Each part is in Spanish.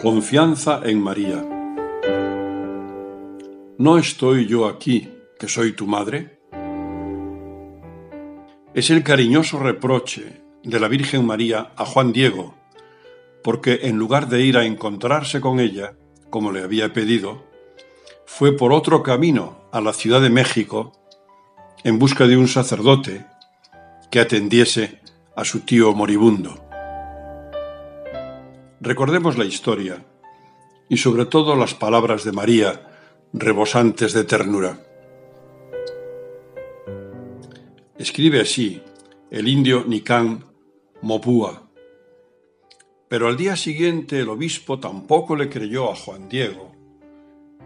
Confianza en María. ¿No estoy yo aquí, que soy tu madre? Es el cariñoso reproche de la Virgen María a Juan Diego, porque en lugar de ir a encontrarse con ella, como le había pedido, fue por otro camino a la Ciudad de México en busca de un sacerdote que atendiese a su tío moribundo. Recordemos la historia y sobre todo las palabras de María, rebosantes de ternura. Escribe así el indio Nican Mopúa. Pero al día siguiente el obispo tampoco le creyó a Juan Diego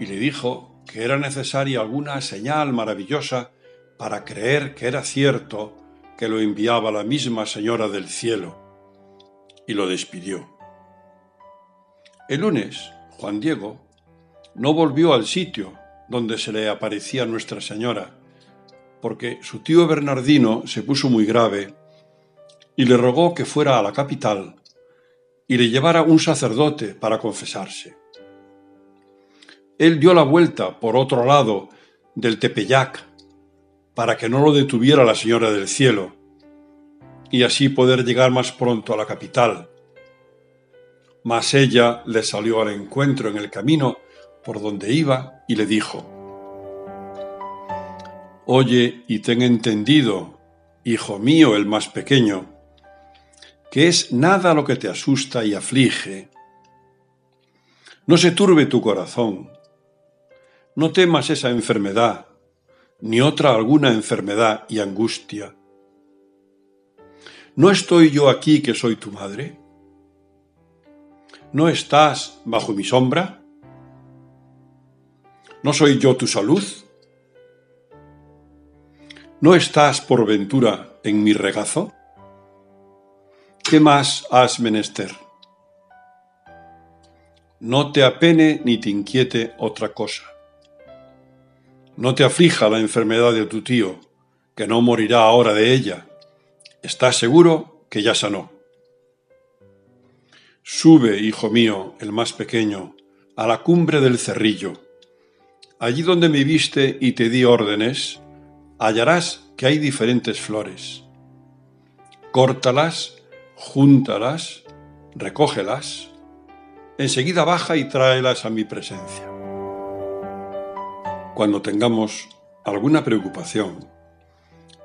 y le dijo que era necesaria alguna señal maravillosa para creer que era cierto que lo enviaba la misma Señora del Cielo, y lo despidió. El lunes, Juan Diego no volvió al sitio donde se le aparecía Nuestra Señora, porque su tío Bernardino se puso muy grave y le rogó que fuera a la capital y le llevara un sacerdote para confesarse. Él dio la vuelta por otro lado del Tepeyac para que no lo detuviera la Señora del Cielo y así poder llegar más pronto a la capital mas ella le salió al encuentro en el camino por donde iba y le dijo, Oye y ten entendido, hijo mío el más pequeño, que es nada lo que te asusta y aflige. No se turbe tu corazón, no temas esa enfermedad, ni otra alguna enfermedad y angustia. ¿No estoy yo aquí que soy tu madre? ¿No estás bajo mi sombra? ¿No soy yo tu salud? ¿No estás por ventura en mi regazo? ¿Qué más has menester? No te apene ni te inquiete otra cosa. No te aflija la enfermedad de tu tío, que no morirá ahora de ella. Estás seguro que ya sanó. Sube, hijo mío, el más pequeño, a la cumbre del cerrillo. Allí donde me viste y te di órdenes, hallarás que hay diferentes flores. Córtalas, júntalas, recógelas. Enseguida baja y tráelas a mi presencia. Cuando tengamos alguna preocupación,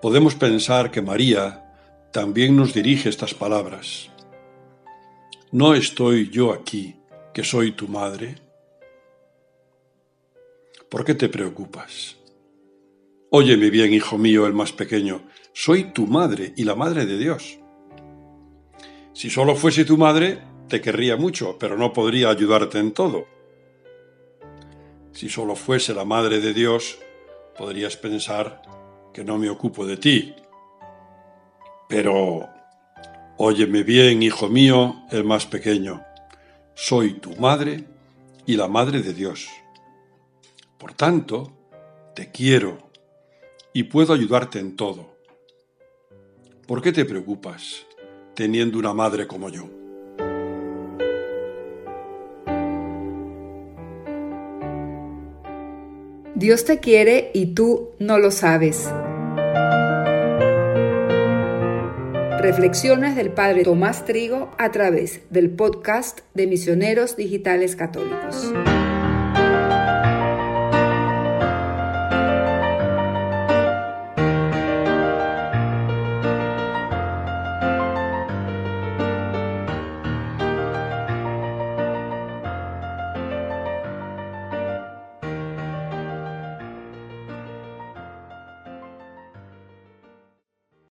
podemos pensar que María también nos dirige estas palabras. ¿No estoy yo aquí, que soy tu madre? ¿Por qué te preocupas? Óyeme bien, hijo mío, el más pequeño, soy tu madre y la madre de Dios. Si solo fuese tu madre, te querría mucho, pero no podría ayudarte en todo. Si solo fuese la madre de Dios, podrías pensar que no me ocupo de ti. Pero Óyeme bien, hijo mío, el más pequeño. Soy tu madre y la madre de Dios. Por tanto, te quiero y puedo ayudarte en todo. ¿Por qué te preocupas teniendo una madre como yo? Dios te quiere y tú no lo sabes. Reflexiones del Padre Tomás Trigo a través del podcast de Misioneros Digitales Católicos.